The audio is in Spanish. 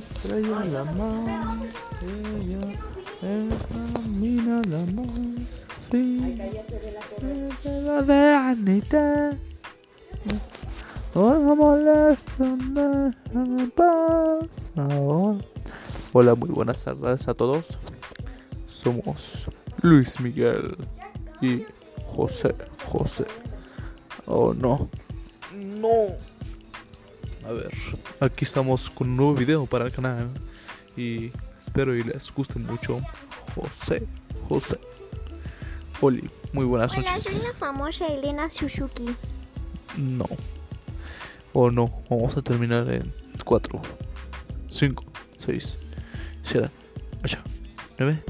Estrella la más bella, es la mina la más fina de la vanidad. No me molestan, déjame ahora. Hola, muy buenas tardes a todos. Somos Luis Miguel y José José. Oh no, no. A ver, aquí estamos con un nuevo video para el canal y espero y les guste mucho. José José. Oli, muy buenas Hola, noches. soy la famosa Elena Suzuki. No. O no, vamos a terminar en 4, 5, 6, 7, 8, 9,